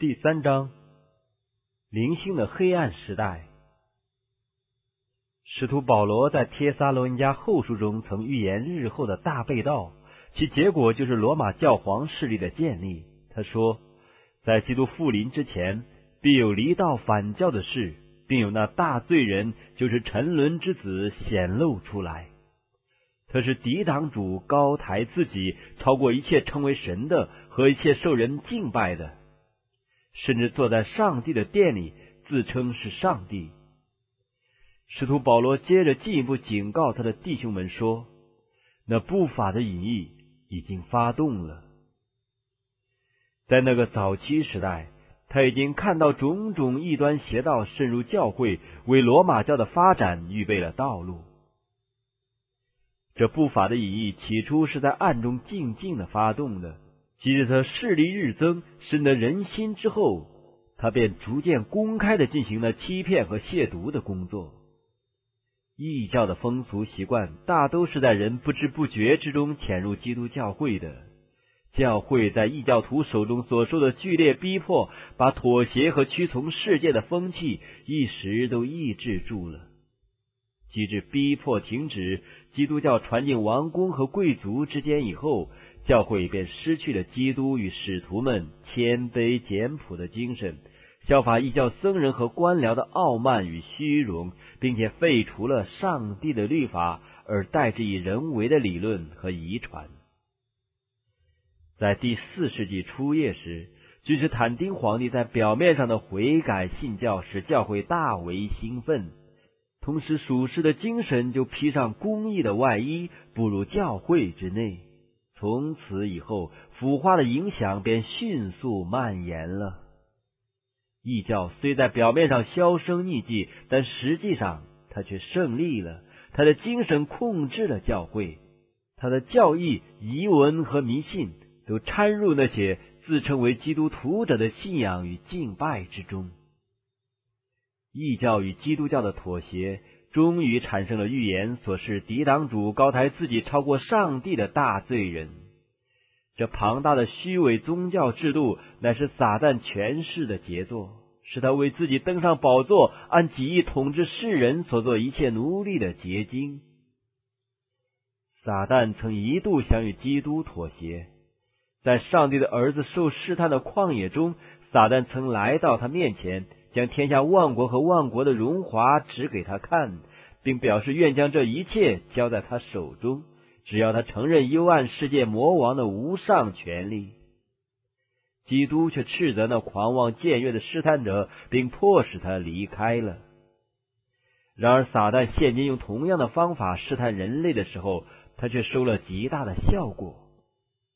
第三章，灵性的黑暗时代。使徒保罗在帖撒罗尼迦后书中曾预言日后的大被盗，其结果就是罗马教皇势力的建立。他说，在基督复临之前，必有离道反教的事，并有那大罪人，就是沉沦之子显露出来。他是抵挡主高抬自己，超过一切称为神的和一切受人敬拜的。甚至坐在上帝的殿里，自称是上帝。使徒保罗接着进一步警告他的弟兄们说：“那不法的隐逸已经发动了。在那个早期时代，他已经看到种种异端邪道渗入教会，为罗马教的发展预备了道路。这不法的隐逸起初是在暗中静静的发动的。”即使他势力日增，深得人心之后，他便逐渐公开的进行了欺骗和亵渎的工作。异教的风俗习惯大都是在人不知不觉之中潜入基督教会的。教会在异教徒手中所受的剧烈逼迫，把妥协和屈从世界的风气一时都抑制住了。机制逼迫停止，基督教传进王宫和贵族之间以后。教会便失去了基督与使徒们谦卑简朴的精神，效法异教僧人和官僚的傲慢与虚荣，并且废除了上帝的律法，而代之以人为的理论和遗传。在第四世纪初叶时，君士坦丁皇帝在表面上的悔改信教，使教会大为兴奋，同时属世的精神就披上公义的外衣，步入教会之内。从此以后，腐化的影响便迅速蔓延了。异教虽在表面上销声匿迹，但实际上他却胜利了。他的精神控制了教会，他的教义、遗文和迷信都掺入那些自称为基督徒者的信仰与敬拜之中。异教与基督教的妥协。终于产生了预言所示抵挡主高抬自己超过上帝的大罪人。这庞大的虚伪宗教制度乃是撒旦权势的杰作，是他为自己登上宝座、按己意统治世人所做一切奴隶的结晶。撒旦曾一度想与基督妥协，在上帝的儿子受试探的旷野中，撒旦曾来到他面前。将天下万国和万国的荣华指给他看，并表示愿将这一切交在他手中，只要他承认幽暗世界魔王的无上权力。基督却斥责那狂妄僭越的试探者，并迫使他离开了。然而，撒旦现今用同样的方法试探人类的时候，他却收了极大的效果。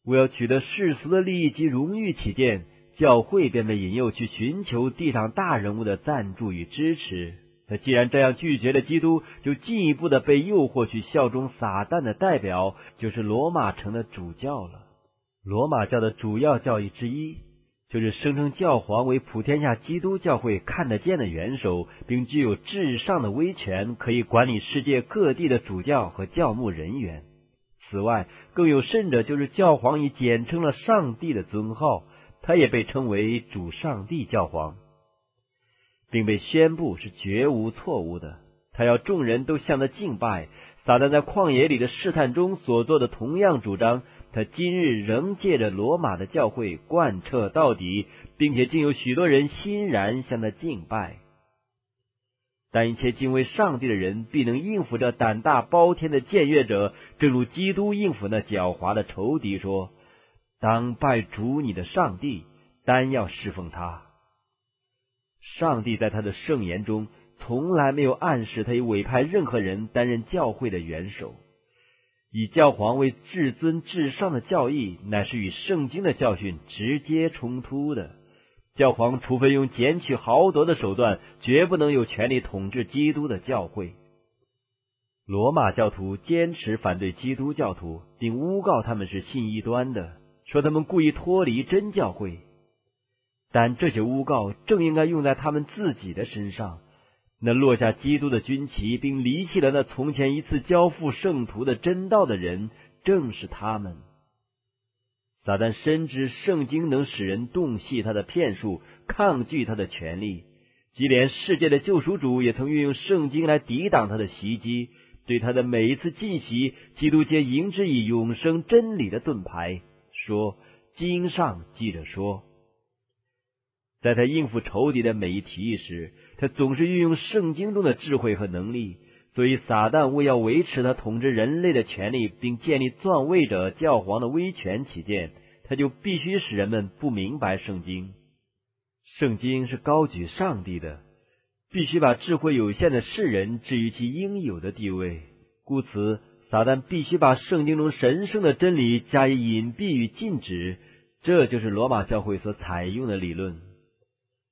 为要取得世俗的利益及荣誉起见。教会便被引诱去寻求地上大人物的赞助与支持。那既然这样拒绝了基督，就进一步的被诱惑去效忠撒旦的代表，就是罗马城的主教了。罗马教的主要教义之一，就是声称教皇为普天下基督教会看得见的元首，并具有至上的威权，可以管理世界各地的主教和教牧人员。此外，更有甚者，就是教皇已简称了上帝的尊号。他也被称为主上帝教皇，并被宣布是绝无错误的。他要众人都向他敬拜。撒旦在旷野里的试探中所做的同样主张，他今日仍借着罗马的教会贯彻到底，并且竟有许多人欣然向他敬拜。但一切敬畏上帝的人必能应付这胆大包天的僭越者，正如基督应付那狡猾的仇敌说。当拜主你的上帝，单要侍奉他。上帝在他的圣言中从来没有暗示他已委派任何人担任教会的元首。以教皇为至尊至上的教义，乃是与圣经的教训直接冲突的。教皇除非用捡取豪夺的手段，绝不能有权利统治基督的教会。罗马教徒坚持反对基督教徒，并诬告他们是信异端的。说他们故意脱离真教会，但这些诬告正应该用在他们自己的身上。那落下基督的军旗，并离弃了那从前一次交付圣徒的真道的人，正是他们。撒旦深知圣经能使人洞悉他的骗术，抗拒他的权利。即连世界的救赎主也曾运用圣经来抵挡他的袭击。对他的每一次进袭，基督皆迎之以永生真理的盾牌，说：“经上记着说。”在他应付仇敌的每一提议时，他总是运用圣经中的智慧和能力。所以，撒旦为要维持他统治人类的权利，并建立篡位者教皇的威权起见，他就必须使人们不明白圣经。圣经是高举上帝的。必须把智慧有限的世人置于其应有的地位，故此，撒旦必须把圣经中神圣的真理加以隐蔽与禁止。这就是罗马教会所采用的理论。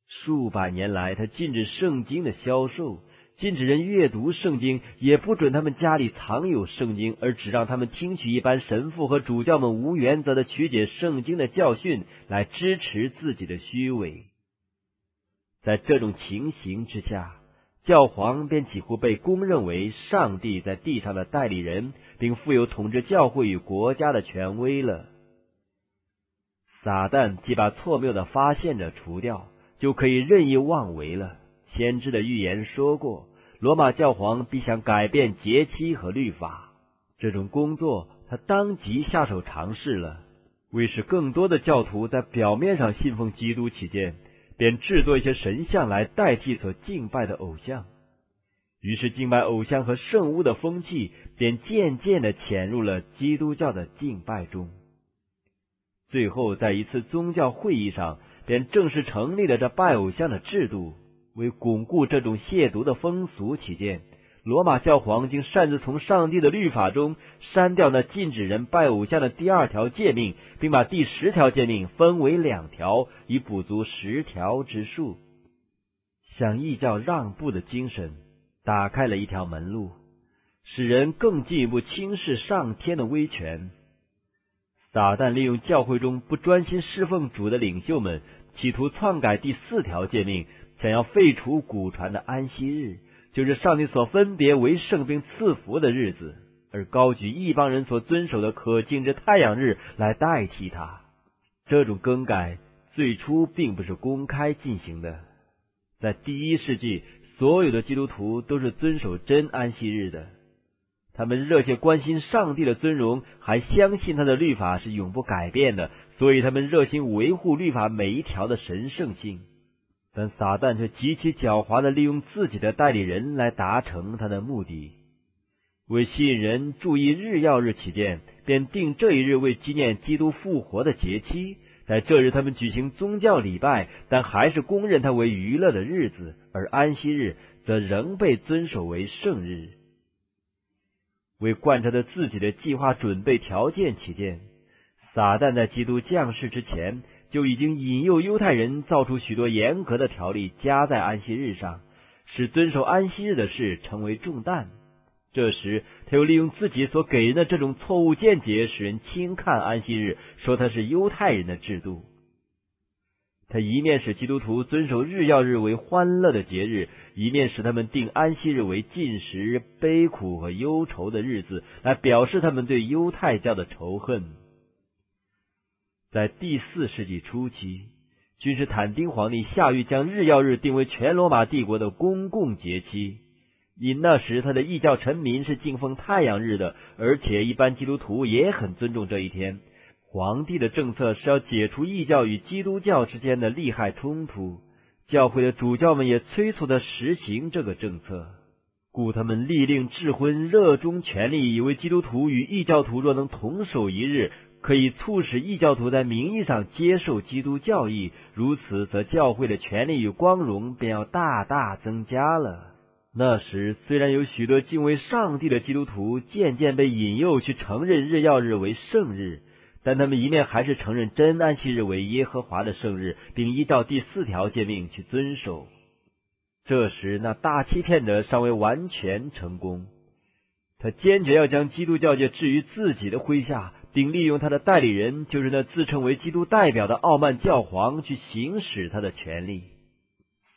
数百年来，他禁止圣经的销售，禁止人阅读圣经，也不准他们家里藏有圣经，而只让他们听取一般神父和主教们无原则的曲解圣经的教训，来支持自己的虚伪。在这种情形之下，教皇便几乎被公认为上帝在地上的代理人，并负有统治教会与国家的权威了。撒旦既把错谬的发现者除掉，就可以任意妄为了。先知的预言说过，罗马教皇必想改变节期和律法，这种工作他当即下手尝试了，为使更多的教徒在表面上信奉基督起见。便制作一些神像来代替所敬拜的偶像，于是敬拜偶像和圣物的风气便渐渐的潜入了基督教的敬拜中。最后，在一次宗教会议上，便正式成立了这拜偶像的制度，为巩固这种亵渎的风俗起见。罗马教皇竟擅自从上帝的律法中删掉那禁止人拜偶像的第二条诫命，并把第十条诫命分为两条，以补足十条之数。向异教让步的精神，打开了一条门路，使人更进一步轻视上天的威权。撒旦利用教会中不专心侍奉主的领袖们，企图篡改第四条诫命，想要废除古传的安息日。就是上帝所分别为圣并赐福的日子，而高举一帮人所遵守的可敬之太阳日来代替它。这种更改最初并不是公开进行的，在第一世纪，所有的基督徒都是遵守真安息日的。他们热切关心上帝的尊荣，还相信他的律法是永不改变的，所以他们热心维护律法每一条的神圣性。但撒旦却极其狡猾的利用自己的代理人来达成他的目的。为吸引人注意日曜日起见，便定这一日为纪念基督复活的节期。在这日，他们举行宗教礼拜，但还是公认它为娱乐的日子；而安息日则仍被遵守为圣日。为贯彻他自己的计划准备条件起见，撒旦在基督降世之前。就已经引诱犹太人造出许多严格的条例，加在安息日上，使遵守安息日的事成为重担。这时，他又利用自己所给人的这种错误见解，使人轻看安息日，说它是犹太人的制度。他一面使基督徒遵守日曜日为欢乐的节日，一面使他们定安息日为禁食、悲苦和忧愁的日子，来表示他们对犹太教的仇恨。在第四世纪初期，君士坦丁皇帝下谕将日曜日定为全罗马帝国的公共节期，因那时他的异教臣民是敬奉太阳日的，而且一般基督徒也很尊重这一天。皇帝的政策是要解除异教与基督教之间的利害冲突，教会的主教们也催促他实行这个政策，故他们力令智婚，热衷权力，以为基督徒与异教徒若能同守一日。可以促使异教徒在名义上接受基督教义，如此则教会的权力与光荣便要大大增加了。那时虽然有许多敬畏上帝的基督徒渐渐被引诱去承认日曜日为圣日，但他们一面还是承认真安息日为耶和华的圣日，并依照第四条诫命去遵守。这时那大欺骗者尚未完全成功，他坚决要将基督教界置于自己的麾下。并利用他的代理人，就是那自称为基督代表的傲慢教皇，去行使他的权利。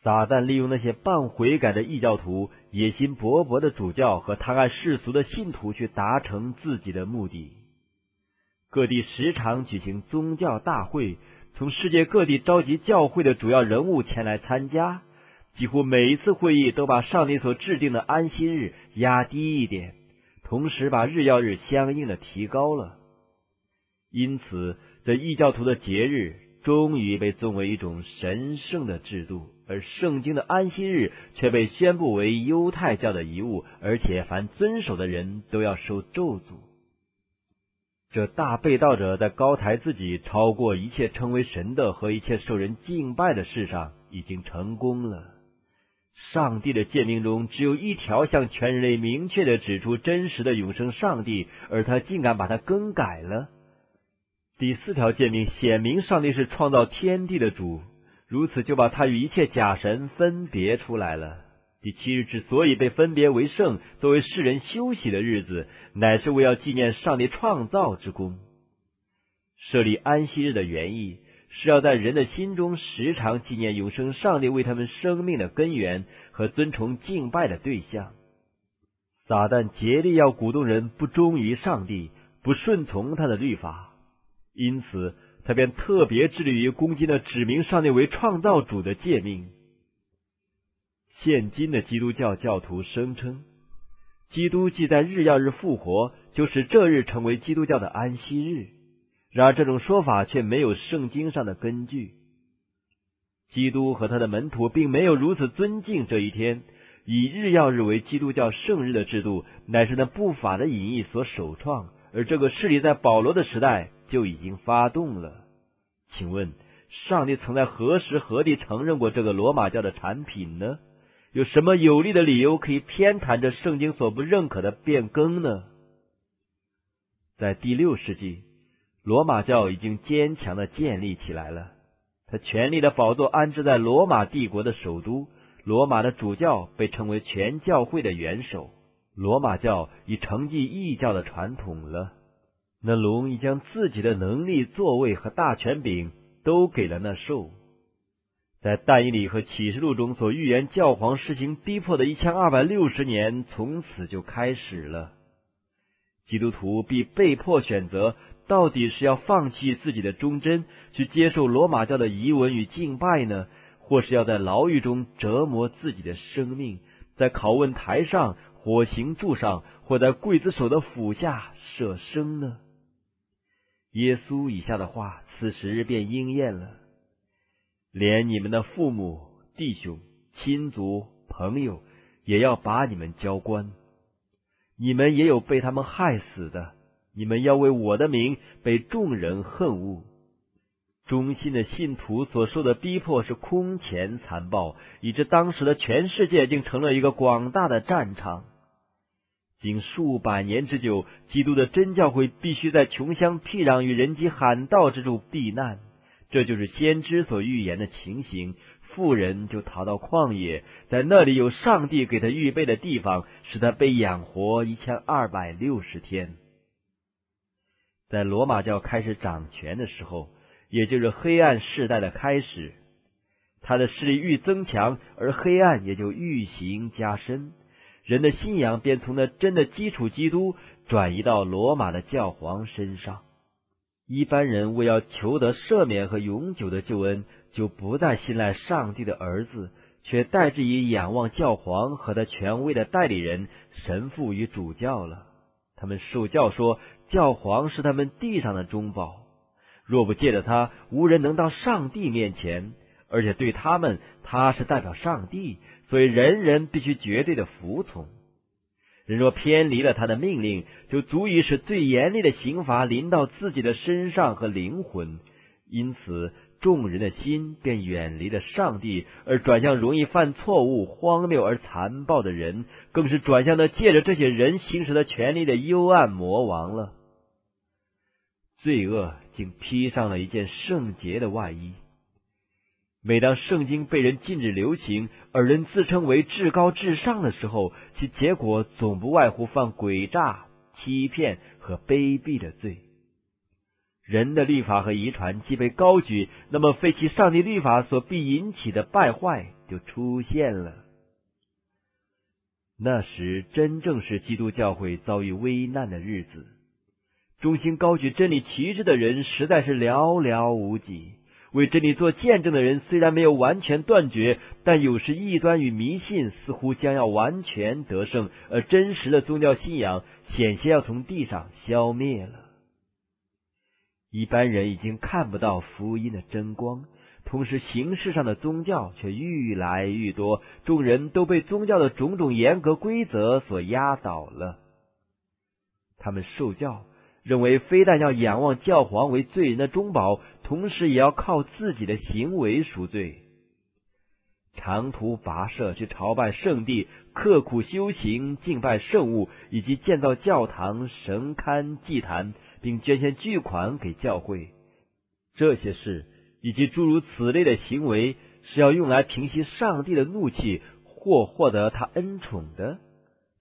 撒旦利用那些半悔改的异教徒、野心勃勃的主教和贪爱世俗的信徒，去达成自己的目的。各地时常举行宗教大会，从世界各地召集教会的主要人物前来参加。几乎每一次会议都把上帝所制定的安息日压低一点，同时把日曜日相应的提高了。因此，这异教徒的节日终于被尊为一种神圣的制度，而圣经的安息日却被宣布为犹太教的遗物，而且凡遵守的人都要受咒诅。这大被盗者在高抬自己超过一切称为神的和一切受人敬拜的事上已经成功了。上帝的诫命中只有一条向全人类明确的指出真实的永生上帝，而他竟敢把它更改了。第四条诫命显明上帝是创造天地的主，如此就把他与一切假神分别出来了。第七日之所以被分别为圣，作为世人休息的日子，乃是为要纪念上帝创造之功。设立安息日的原意。是要在人的心中时常纪念永生上帝为他们生命的根源和尊崇敬拜的对象。撒旦竭力要鼓动人不忠于上帝，不顺从他的律法，因此他便特别致力于攻击那指明上帝为创造主的诫命。现今的基督教教徒声称，基督既在日曜日复活，就使这日成为基督教的安息日。然而，这种说法却没有圣经上的根据。基督和他的门徒并没有如此尊敬这一天，以日曜日为基督教圣日的制度，乃是那不法的隐逸所首创，而这个势力在保罗的时代就已经发动了。请问，上帝曾在何时何地承认过这个罗马教的产品呢？有什么有力的理由可以偏袒这圣经所不认可的变更呢？在第六世纪。罗马教已经坚强的建立起来了，他权力的宝座安置在罗马帝国的首都。罗马的主教被称为全教会的元首。罗马教已承继异教的传统了。那龙已将自己的能力、座位和大权柄都给了那兽。在但以理和启示录中所预言教皇实行逼迫的一千二百六十年，从此就开始了。基督徒必被迫选择。到底是要放弃自己的忠贞，去接受罗马教的遗文与敬拜呢，或是要在牢狱中折磨自己的生命，在拷问台上、火刑柱上，或在刽子手的斧下舍生呢？耶稣以下的话，此时便应验了：连你们的父母、弟兄、亲族、朋友，也要把你们交官，你们也有被他们害死的。你们要为我的名被众人恨恶。忠心的信徒所受的逼迫是空前残暴，以致当时的全世界竟成了一个广大的战场。经数百年之久，基督的真教会必须在穷乡僻壤与人迹罕到之处避难。这就是先知所预言的情形。富人就逃到旷野，在那里有上帝给他预备的地方，使他被养活一千二百六十天。在罗马教开始掌权的时候，也就是黑暗世代的开始，他的势力愈增强，而黑暗也就愈行加深。人的信仰便从那真的基础基督转移到罗马的教皇身上。一般人为要求得赦免和永久的救恩，就不再信赖上帝的儿子，却代之以仰望教皇和他权威的代理人神父与主教了。他们受教说。教皇是他们地上的中保，若不借着他，无人能到上帝面前。而且对他们，他是代表上帝，所以人人必须绝对的服从。人若偏离了他的命令，就足以使最严厉的刑罚临到自己的身上和灵魂。因此，众人的心便远离了上帝，而转向容易犯错误、荒谬而残暴的人，更是转向那借着这些人行使的权利的幽暗魔王了。罪恶竟披上了一件圣洁的外衣。每当圣经被人禁止流行，而人自称为至高至上的时候，其结果总不外乎犯诡诈、欺骗和卑鄙的罪。人的律法和遗传既被高举，那么废弃上帝律法所必引起的败坏就出现了。那时真正是基督教会遭遇危难的日子。忠心高举真理旗帜的人实在是寥寥无几。为真理做见证的人虽然没有完全断绝，但有时异端与迷信似乎将要完全得胜，而真实的宗教信仰险些要从地上消灭了。一般人已经看不到福音的真光，同时形式上的宗教却愈来愈多，众人都被宗教的种种严格规则所压倒了。他们受教。认为非但要仰望教皇为罪人的中保，同时也要靠自己的行为赎罪。长途跋涉去朝拜圣地，刻苦修行、敬拜圣物，以及建造教堂、神龛、祭坛，并捐献巨款给教会，这些事以及诸如此类的行为，是要用来平息上帝的怒气，或获得他恩宠的。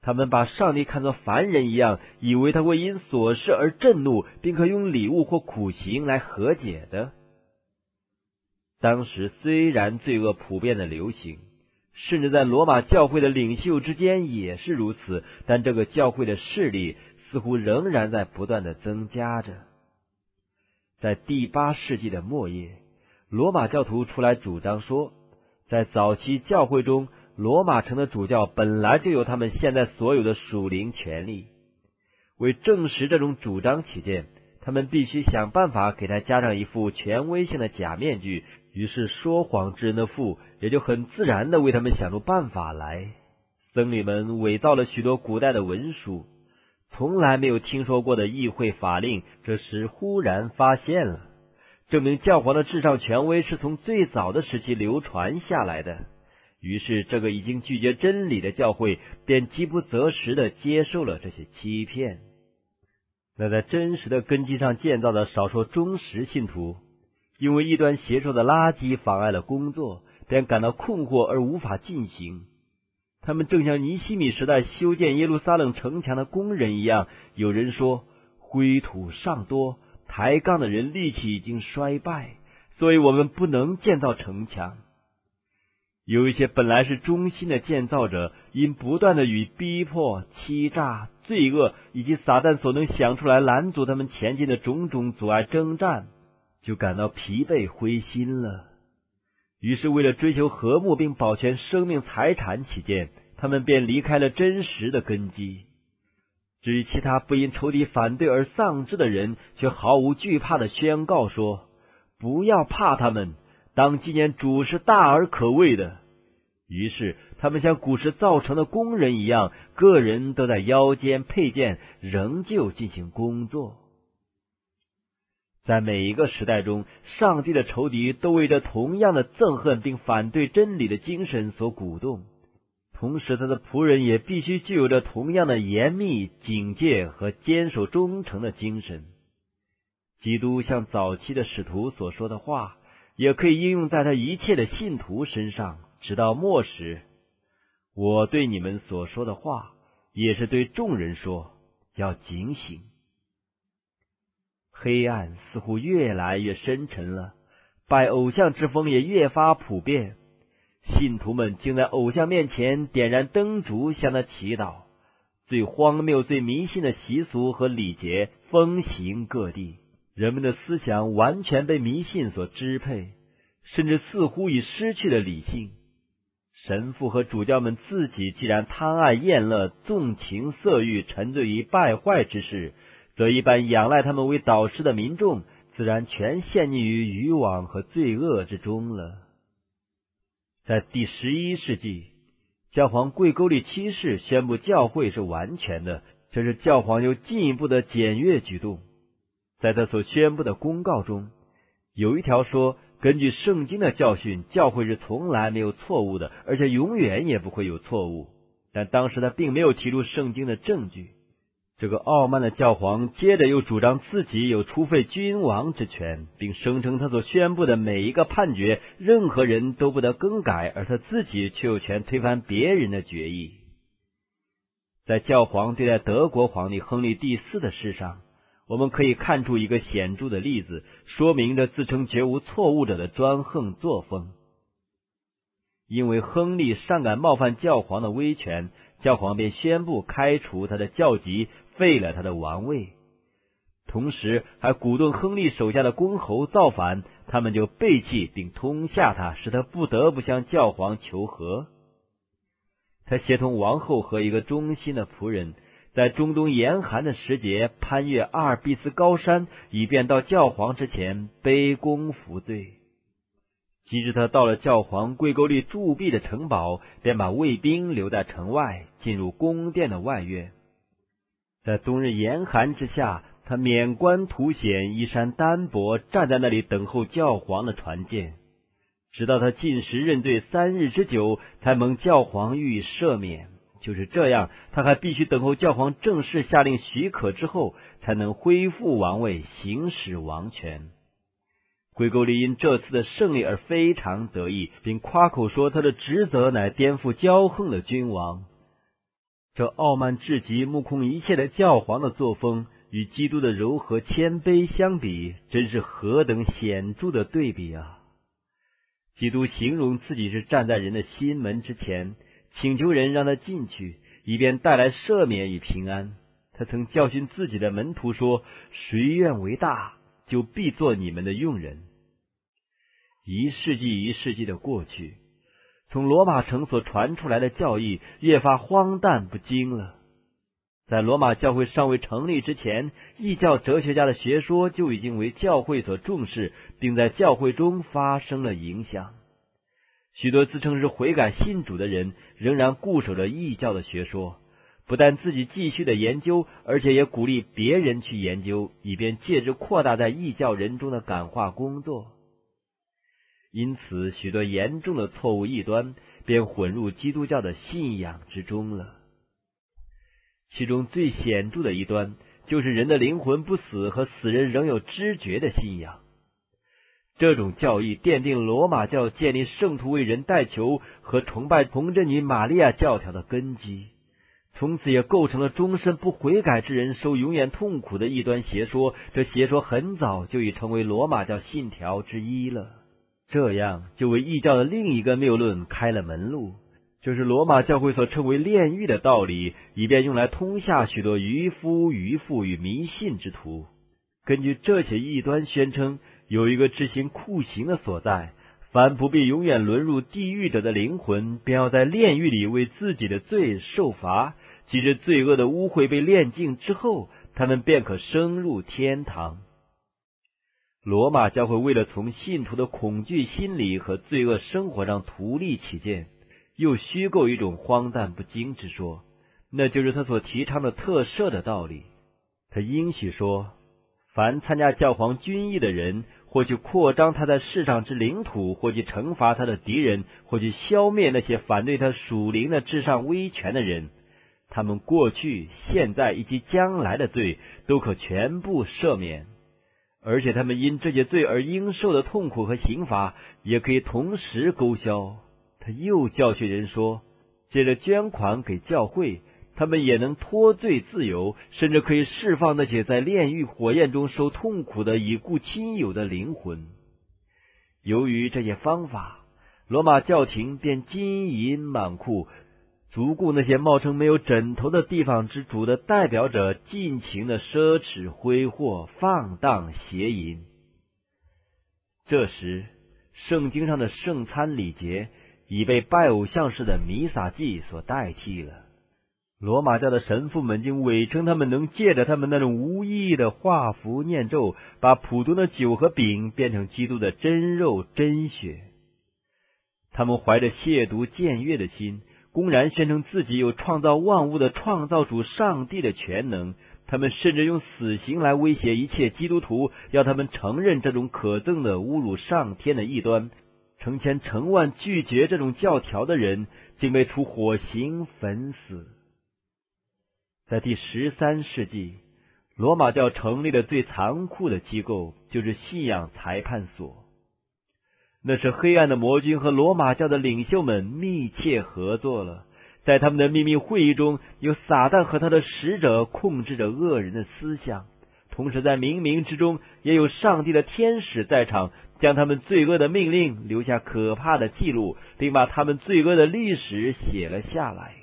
他们把上帝看作凡人一样，以为他会因琐事而震怒，并可用礼物或苦刑来和解的。当时虽然罪恶普遍的流行，甚至在罗马教会的领袖之间也是如此，但这个教会的势力似乎仍然在不断的增加着。在第八世纪的末叶，罗马教徒出来主张说，在早期教会中。罗马城的主教本来就有他们现在所有的属灵权利，为证实这种主张起见，他们必须想办法给他加上一副权威性的假面具。于是，说谎之人的父也就很自然的为他们想出办法来。僧侣们伪造了许多古代的文书，从来没有听说过的议会法令，这时忽然发现了，证明教皇的至上权威是从最早的时期流传下来的。于是，这个已经拒绝真理的教会便饥不择食的接受了这些欺骗。那在真实的根基上建造的少数忠实信徒，因为异端邪说的垃圾妨碍了工作，便感到困惑而无法进行。他们正像尼西米时代修建耶路撒冷城墙的工人一样。有人说，灰土尚多，抬杠的人力气已经衰败，所以我们不能建造城墙。有一些本来是忠心的建造者，因不断的与逼迫、欺诈、罪恶以及撒旦所能想出来拦阻他们前进的种种阻碍征战，就感到疲惫灰心了。于是，为了追求和睦并保全生命财产起见，他们便离开了真实的根基。至于其他不因仇敌反对而丧志的人，却毫无惧怕的宣告说：“不要怕他们。”当纪念主是大而可畏的，于是他们像古时造成的工人一样，个人都在腰间佩剑，仍旧进行工作。在每一个时代中，上帝的仇敌都为着同样的憎恨并反对真理的精神所鼓动，同时他的仆人也必须具有着同样的严密警戒和坚守忠诚的精神。基督像早期的使徒所说的话。也可以应用在他一切的信徒身上，直到末时。我对你们所说的话，也是对众人说：要警醒。黑暗似乎越来越深沉了，拜偶像之风也越发普遍。信徒们竟在偶像面前点燃灯烛，向他祈祷。最荒谬、最迷信的习俗和礼节风行各地。人们的思想完全被迷信所支配，甚至似乎已失去了理性。神父和主教们自己既然贪爱厌乐、纵情色欲、沉醉于败坏之事，则一般仰赖他们为导师的民众，自然全陷溺于渔网和罪恶之中了。在第十一世纪，教皇贵沟里七世宣布教会是完全的，这是教皇又进一步的检阅举动。在他所宣布的公告中，有一条说：“根据圣经的教训，教会是从来没有错误的，而且永远也不会有错误。”但当时他并没有提出圣经的证据。这个傲慢的教皇接着又主张自己有除废君王之权，并声称他所宣布的每一个判决，任何人都不得更改，而他自己却有权推翻别人的决议。在教皇对待德国皇帝亨利第四的事上。我们可以看出一个显著的例子，说明着自称绝无错误者的专横作风。因为亨利尚敢冒犯教皇的威权，教皇便宣布开除他的教籍，废了他的王位。同时还鼓动亨利手下的公侯造反，他们就背弃并通下他，使他不得不向教皇求和。他协同王后和一个忠心的仆人，在中东严寒的时节攀越阿尔卑斯高山，以便到教皇之前卑躬服罪。及至他到了教皇贵沟利铸币的城堡，便把卫兵留在城外，进入宫殿的外院。在冬日严寒之下，他免冠图显，衣衫单薄，站在那里等候教皇的传见。直到他进食认罪三日之久，才蒙教皇予以赦免。就是这样，他还必须等候教皇正式下令许可之后，才能恢复王位，行使王权。归沟利因这次的胜利而非常得意，并夸口说他的职责乃颠覆骄横的君王。这傲慢至极、目空一切的教皇的作风，与基督的柔和谦卑相比，真是何等显著的对比啊！基督形容自己是站在人的心门之前，请求人让他进去，以便带来赦免与平安。他曾教训自己的门徒说：“谁愿为大？”就必做你们的用人。一世纪一世纪的过去，从罗马城所传出来的教义越发荒诞不经了。在罗马教会尚未成立之前，异教哲学家的学说就已经为教会所重视，并在教会中发生了影响。许多自称是悔改信主的人，仍然固守着异教的学说。不但自己继续的研究，而且也鼓励别人去研究，以便借之扩大在异教人中的感化工作。因此，许多严重的错误异端便混入基督教的信仰之中了。其中最显著的一端，就是人的灵魂不死和死人仍有知觉的信仰。这种教义奠定罗马教建立圣徒为人代求和崇拜童贞女玛利亚教条的根基。从此也构成了终身不悔改之人受永远痛苦的异端邪说。这邪说很早就已成为罗马教信条之一了。这样就为异教的另一个谬论开了门路，就是罗马教会所称为炼狱的道理，以便用来通下许多渔夫、渔妇与迷信之徒。根据这些异端宣称，有一个执行酷刑的所在，凡不必永远沦入地狱者的灵魂，便要在炼狱里为自己的罪受罚。其实罪恶的污秽被炼净之后，他们便可升入天堂。罗马教会为了从信徒的恐惧心理和罪恶生活上图利起见，又虚构一种荒诞不经之说，那就是他所提倡的特赦的道理。他应许说，凡参加教皇军役的人，或去扩张他在世上之领土，或去惩罚他的敌人，或去消灭那些反对他属灵的至上威权的人。他们过去、现在以及将来的罪都可全部赦免，而且他们因这些罪而应受的痛苦和刑罚也可以同时勾销。他又教训人说，借着捐款给教会，他们也能脱罪自由，甚至可以释放那些在炼狱火焰中受痛苦的已故亲友的灵魂。由于这些方法，罗马教廷便金银满库。足顾那些冒称没有枕头的地方之主的代表者，尽情的奢侈挥霍、放荡邪淫。这时，圣经上的圣餐礼节已被拜偶像式的弥撒祭所代替了。罗马教的神父们竟伪称他们能借着他们那种无意义的画符念咒，把普通的酒和饼变成基督的真肉真血。他们怀着亵渎僭越的心。公然宣称自己有创造万物的创造主上帝的全能，他们甚至用死刑来威胁一切基督徒，要他们承认这种可憎的侮辱上天的异端。成千成万拒绝这种教条的人，竟被处火刑焚死。在第十三世纪，罗马教成立的最残酷的机构就是信仰裁判所。那是黑暗的魔君和罗马教的领袖们密切合作了，在他们的秘密会议中，有撒旦和他的使者控制着恶人的思想，同时在冥冥之中也有上帝的天使在场，将他们罪恶的命令留下可怕的记录，并把他们罪恶的历史写了下来。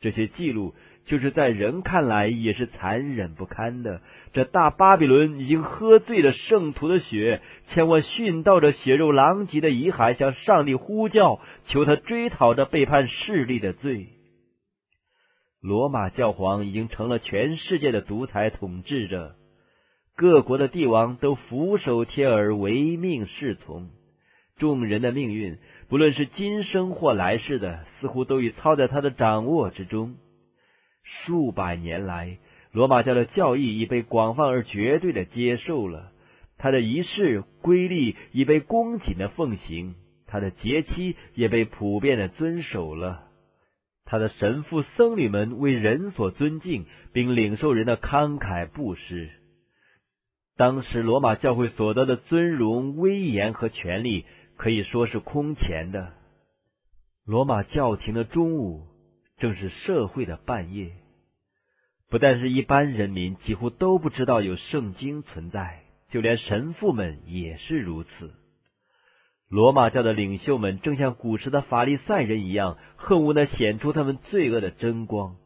这些记录就是在人看来也是残忍不堪的。这大巴比伦已经喝醉了圣徒的血，千万殉道着血肉狼藉的遗骸，向上帝呼叫，求他追讨这背叛势力的罪。罗马教皇已经成了全世界的独裁统治者，各国的帝王都俯首帖耳，唯命是从。众人的命运，不论是今生或来世的，似乎都已操在他的掌握之中。数百年来，罗马教的教义已被广泛而绝对的接受了，他的仪式规律已被恭谨的奉行，他的节期也被普遍的遵守了。他的神父僧侣们为人所尊敬，并领受人的慷慨布施。当时罗马教会所得的尊荣、威严和权力。可以说是空前的。罗马教廷的中午正是社会的半夜，不但是一般人民几乎都不知道有圣经存在，就连神父们也是如此。罗马教的领袖们正像古时的法利赛人一样，恨无那显出他们罪恶的真光。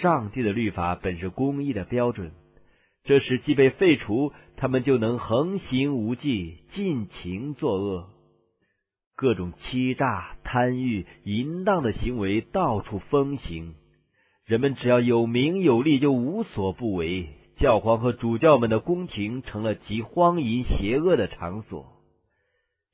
上帝的律法本是公义的标准。这时既被废除，他们就能横行无忌，尽情作恶，各种欺诈、贪欲、淫荡的行为到处风行。人们只要有名有利，就无所不为。教皇和主教们的宫廷成了极荒淫邪恶的场所。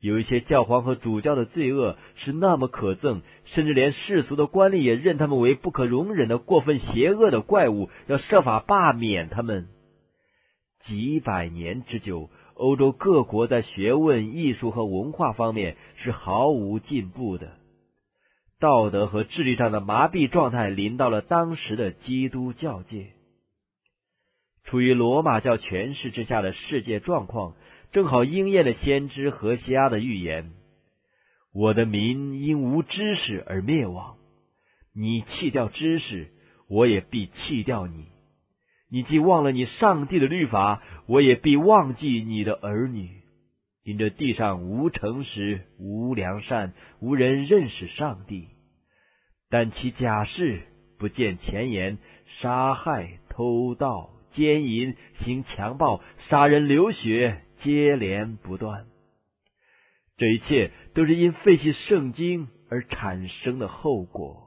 有一些教皇和主教的罪恶是那么可憎，甚至连世俗的官吏也认他们为不可容忍的过分邪恶的怪物，要设法罢免他们。几百年之久，欧洲各国在学问、艺术和文化方面是毫无进步的，道德和智力上的麻痹状态临到了当时的基督教界。处于罗马教权势之下的世界状况，正好应验了先知何西阿的预言：“我的民因无知识而灭亡，你弃掉知识，我也必弃掉你。”你既忘了你上帝的律法，我也必忘记你的儿女。因这地上无诚实，无良善，无人认识上帝。但其假事不见前言，杀害、偷盗、奸淫、行强暴、杀人流血，接连不断。这一切都是因废弃圣经而产生的后果。